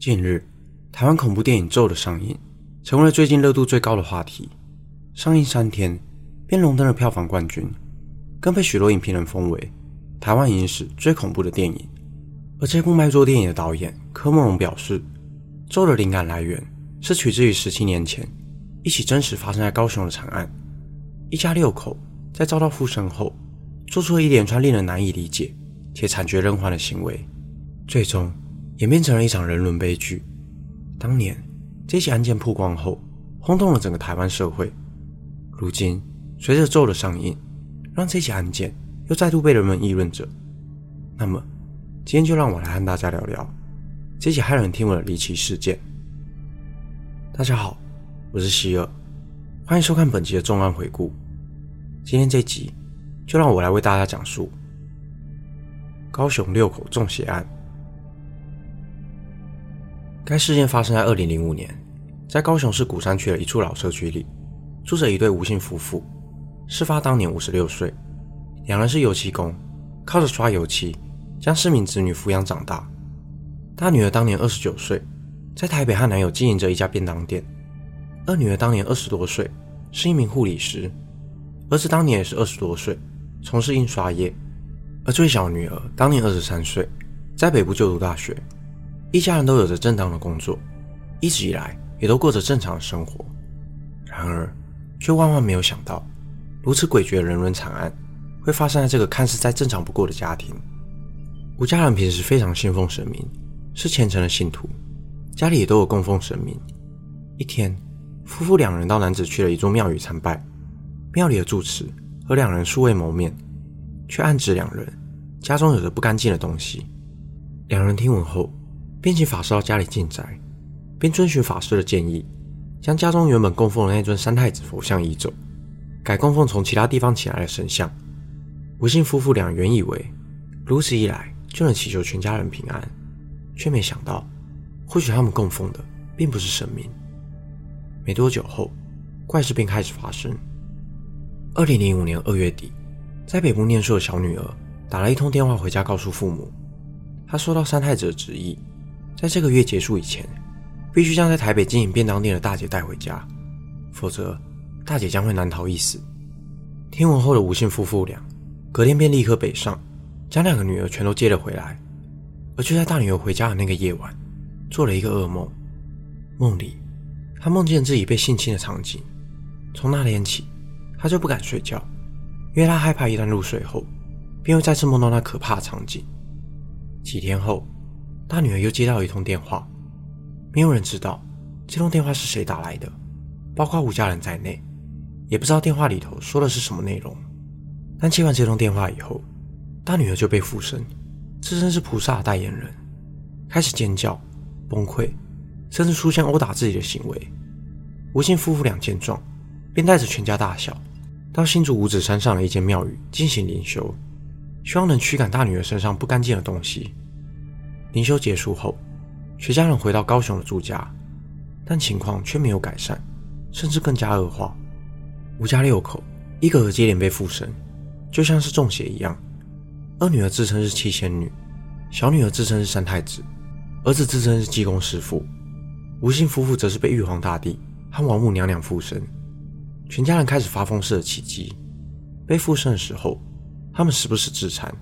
近日，台湾恐怖电影《咒》的上映，成为了最近热度最高的话题。上映三天，便荣登了票房冠军，更被许多影评人封为台湾影史最恐怖的电影。而这部卖座电影的导演柯孟融表示，《咒》的灵感来源是取自于十七年前一起真实发生在高雄的惨案。一家六口在遭到附身后，做出了一连串令人难以理解且惨绝人寰的行为，最终。演变成了一场人伦悲剧。当年这起案件曝光后，轰动了整个台湾社会。如今，随着《咒》的上映，让这起案件又再度被人们议论着。那么，今天就让我来和大家聊聊这起骇人听闻的离奇事件。大家好，我是希尔，欢迎收看本集的重案回顾。今天这集，就让我来为大家讲述高雄六口中邪案。该事件发生在二零零五年，在高雄市鼓山区的一处老社区里，住着一对吴姓夫妇。事发当年五十六岁，两人是油漆工，靠着刷油漆将四名子女抚养长大。大女儿当年二十九岁，在台北和男友经营着一家便当店；二女儿当年二十多岁，是一名护理师；儿子当年也是二十多岁，从事印刷业；而最小女儿当年二十三岁，在北部就读大学。一家人都有着正当的工作，一直以来也都过着正常的生活。然而，却万万没有想到，如此诡谲的人伦惨案会发生在这个看似再正常不过的家庭。吴家人平时非常信奉神明，是虔诚的信徒，家里也都有供奉神明。一天，夫妇两人到男子去的一座庙宇参拜，庙里的住持和两人素未谋面，却暗指两人家中有着不干净的东西。两人听闻后，便请法师到家里进宅，并遵循法师的建议，将家中原本供奉的那尊三太子佛像移走，改供奉从其他地方请来的神像。吴姓夫妇俩原以为如此一来就能祈求全家人平安，却没想到，或许他们供奉的并不是神明。没多久后，怪事便开始发生。二零零五年二月底，在北部念书的小女儿打了一通电话回家，告诉父母，她收到三太子的旨意。在这个月结束以前，必须将在台北经营便当店的大姐带回家，否则大姐将会难逃一死。听闻后的吴姓夫妇俩，隔天便立刻北上，将两个女儿全都接了回来。而就在大女儿回家的那个夜晚，做了一个噩梦，梦里她梦见自己被性侵的场景。从那天起，她就不敢睡觉，因为她害怕一旦入睡后，便会再次梦到那可怕的场景。几天后。大女儿又接到一通电话，没有人知道这通电话是谁打来的，包括吴家人在内，也不知道电话里头说的是什么内容。但接完这通电话以后，大女儿就被附身，自称是菩萨的代言人，开始尖叫、崩溃，甚至出现殴打自己的行为。吴姓夫妇俩见状，便带着全家大小到新竹五指山上的一间庙宇进行灵修，希望能驱赶大女儿身上不干净的东西。灵修结束后，全家人回到高雄的住家，但情况却没有改善，甚至更加恶化。吴家六口一个个接连被附身，就像是中邪一样。二女儿自称是七仙女，小女儿自称是三太子，儿子自称是济公师父。吴姓夫妇则是被玉皇大帝和王母娘娘附身。全家人开始发疯似的起乩。被附身的时候，他们时不时自残，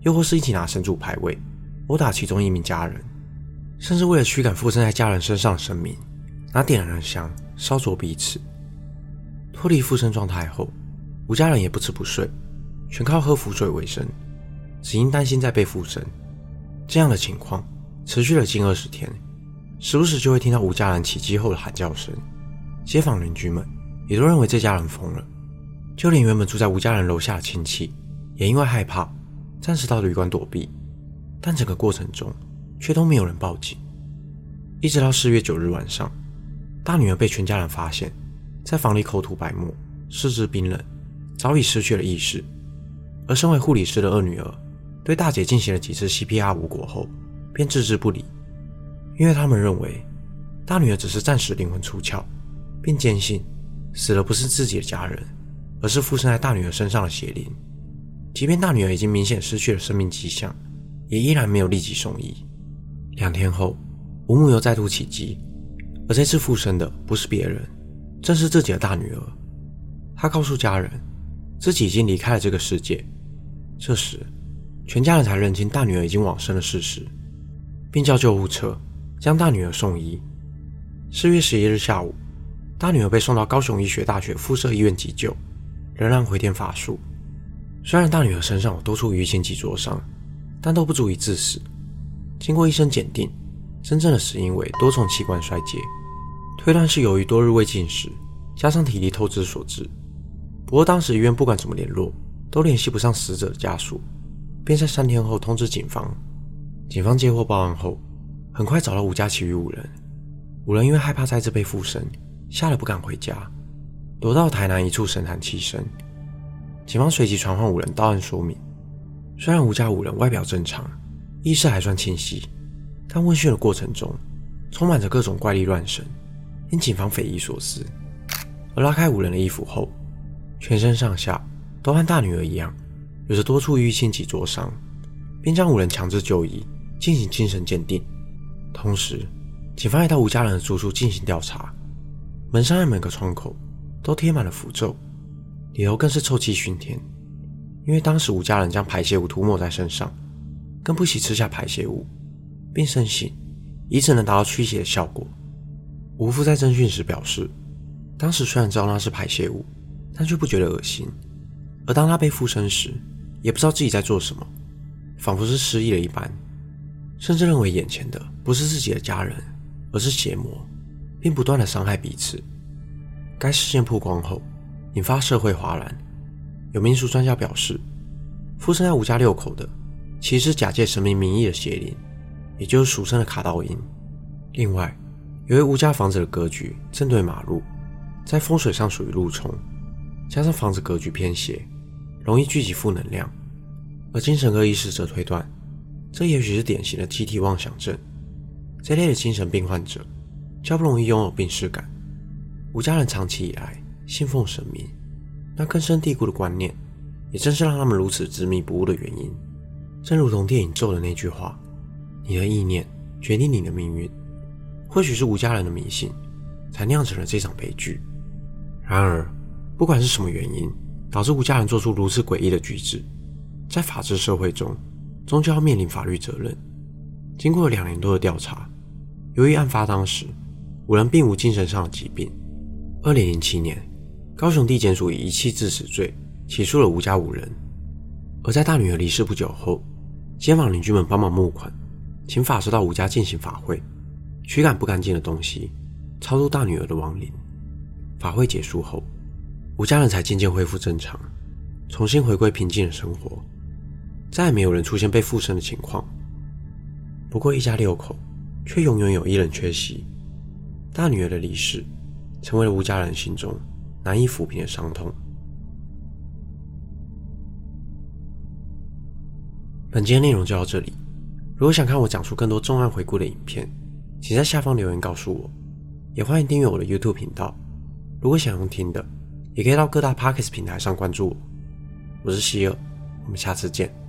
又或是一起拿神主牌位。殴打其中一名家人，甚至为了驱赶附身在家人身上的神明，拿点燃香烧灼彼此。脱离附身状态后，吴家人也不吃不睡，全靠喝符水为生，只因担心再被附身。这样的情况持续了近二十天，时不时就会听到吴家人起乩后的喊叫声。街坊邻居们也都认为这家人疯了，就连原本住在吴家人楼下的亲戚，也因为害怕，暂时到旅馆躲避。但整个过程中，却都没有人报警。一直到四月九日晚上，大女儿被全家人发现，在房里口吐白沫，四肢冰冷，早已失去了意识。而身为护理师的二女儿，对大姐进行了几次 CPR 无果后，便置之不理，因为他们认为大女儿只是暂时灵魂出窍，并坚信死了不是自己的家人，而是附身在大女儿身上的邪灵。即便大女儿已经明显失去了生命迹象。也依然没有立即送医。两天后，吴母又再度起乩，而这次附身的不是别人，正是自己的大女儿。她告诉家人，自己已经离开了这个世界。这时，全家人才认清大女儿已经往生的事实，并叫救护车将大女儿送医。四月十一日下午，大女儿被送到高雄医学大学附设医院急救，仍然回天乏术。虽然大女儿身上有多处淤青及灼伤，但都不足以致死。经过医生检定，真正的死因为多重器官衰竭，推断是由于多日未进食，加上体力透支所致。不过当时医院不管怎么联络，都联系不上死者的家属。便在三天后通知警方。警方接获报案后，很快找到吴家其余五人。五人因为害怕再次被附身，吓得不敢回家，躲到台南一处神坛栖身。警方随即传唤五人到案说明。虽然吴家五人外表正常，意识还算清晰，但问讯的过程中，充满着各种怪力乱神，令警方匪夷所思。而拉开五人的衣服后，全身上下都和大女儿一样。有着多处淤青及灼伤，并将五人强制就医进行精神鉴定。同时，警方也到吴家人的住处进行调查，门上和每个窗口都贴满了符咒，里头更是臭气熏天。因为当时吴家人将排泄物涂抹在身上，更不惜吃下排泄物，并深信以此能达到驱邪的效果。吴父在侦讯时表示，当时虽然知道那是排泄物，但却不觉得恶心。而当他被附身时，也不知道自己在做什么，仿佛是失忆了一般，甚至认为眼前的不是自己的家人，而是邪魔，并不断的伤害彼此。该事件曝光后，引发社会哗然。有民俗专家表示，附身在吴家六口的，其实是假借神明名义的邪灵，也就是俗称的卡到阴。另外，由于吴家房子的格局正对马路，在风水上属于路冲，加上房子格局偏斜。容易聚集负能量，而精神科医师则推断，这也许是典型的集体妄想症。这类的精神病患者较不容易拥有病识感。吴家人长期以来信奉神明，那根深蒂固的观念，也正是让他们如此执迷不悟的原因。正如同电影《咒》的那句话：“你的意念决定你的命运。”或许是吴家人的迷信，才酿成了这场悲剧。然而，不管是什么原因。导致吴家人做出如此诡异的举止，在法治社会中，终究要面临法律责任。经过了两年多的调查，由于案发当时五人并无精神上的疾病，二零零七年，高雄地检署以遗弃致死罪起诉了吴家五人。而在大女儿离世不久后，街坊邻居们帮忙募款，请法师到吴家进行法会，驱赶不干净的东西，超度大女儿的亡灵。法会结束后，吴家人才渐渐恢复正常，重新回归平静的生活，再也没有人出现被附身的情况。不过，一家六口却永远有一人缺席。大女儿的离世，成为了吴家人心中难以抚平的伤痛。本节内容就到这里。如果想看我讲述更多重案回顾的影片，请在下方留言告诉我，也欢迎订阅我的 YouTube 频道。如果想用听的，也可以到各大 Podcast 平台上关注我，我是希尔，我们下次见。